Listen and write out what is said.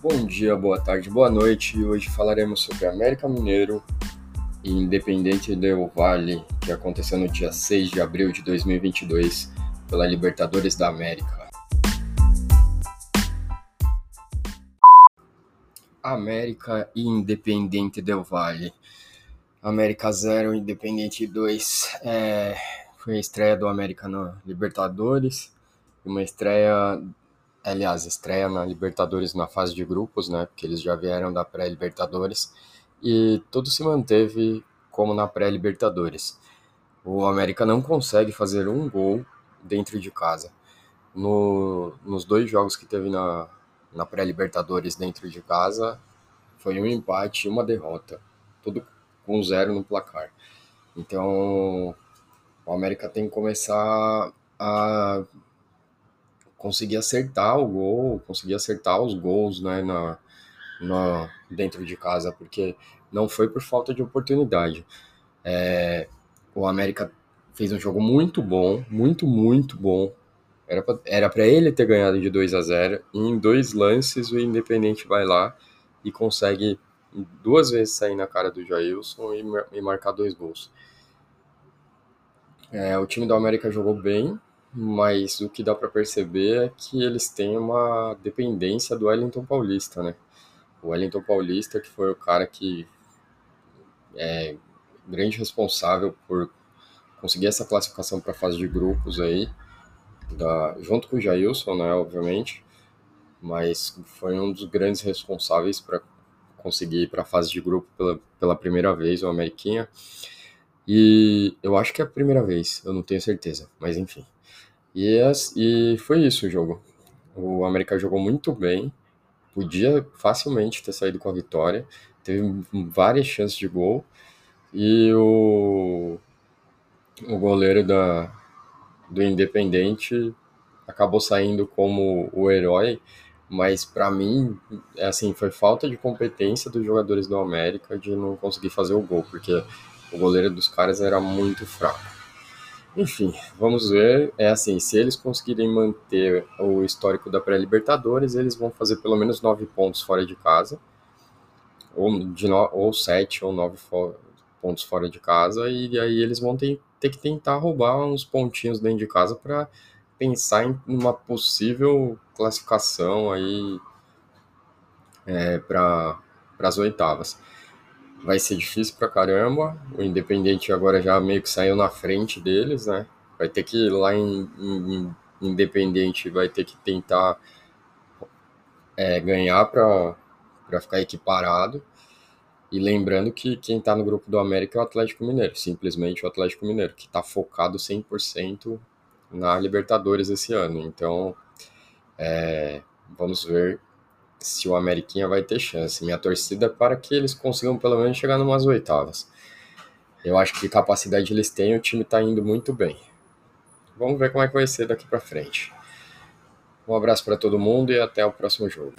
Bom dia, boa tarde, boa noite. Hoje falaremos sobre América Mineiro e Independente Del Valle, que aconteceu no dia 6 de abril de 2022 pela Libertadores da América. América e Independente Del Valle. América 0, Independente 2. É, foi a estreia do América na Libertadores. Uma estreia aliás, estreia na Libertadores na fase de grupos, né? Porque eles já vieram da pré-Libertadores e tudo se manteve como na pré-Libertadores. O América não consegue fazer um gol dentro de casa. No, nos dois jogos que teve na, na pré-Libertadores dentro de casa, foi um empate e uma derrota. Tudo com zero no placar. Então, o América tem que começar a conseguir acertar o gol, conseguir acertar os gols né, na, na, dentro de casa, porque não foi por falta de oportunidade. É, o América fez um jogo muito bom, muito, muito bom. Era para ele ter ganhado de 2 a 0 e em dois lances o Independente vai lá e consegue duas vezes sair na cara do Jailson e, e marcar dois gols. É, o time do América jogou bem, mas o que dá para perceber é que eles têm uma dependência do Wellington Paulista, né? O Wellington Paulista, que foi o cara que é grande responsável por conseguir essa classificação para a fase de grupos aí, da, junto com o Jailson, né, obviamente, mas foi um dos grandes responsáveis para conseguir ir para a fase de grupo pela, pela primeira vez, o Ameriquinha. E eu acho que é a primeira vez, eu não tenho certeza, mas enfim. E, e foi isso o jogo. O América jogou muito bem, podia facilmente ter saído com a vitória, teve várias chances de gol, e o, o goleiro da, do Independente acabou saindo como o herói, mas para mim, é assim, foi falta de competência dos jogadores do América de não conseguir fazer o gol, porque o goleiro dos caras era muito fraco. Enfim, vamos ver. É assim, se eles conseguirem manter o histórico da pré-Libertadores, eles vão fazer pelo menos nove pontos fora de casa, ou, de no, ou sete ou nove pontos fora de casa, e aí eles vão ter, ter que tentar roubar uns pontinhos dentro de casa para pensar em uma possível classificação aí é, para as oitavas vai ser difícil pra caramba. O Independente agora já meio que saiu na frente deles, né? Vai ter que lá em, em, em Independente, vai ter que tentar é, ganhar para ficar equiparado. E lembrando que quem está no grupo do América é o Atlético Mineiro, simplesmente o Atlético Mineiro, que está focado 100% na Libertadores esse ano. Então, é, vamos ver se o Ameriquinha vai ter chance. Minha torcida é para que eles consigam pelo menos chegar numas oitavas. Eu acho que capacidade eles têm, o time está indo muito bem. Vamos ver como é que vai ser daqui para frente. Um abraço para todo mundo e até o próximo jogo.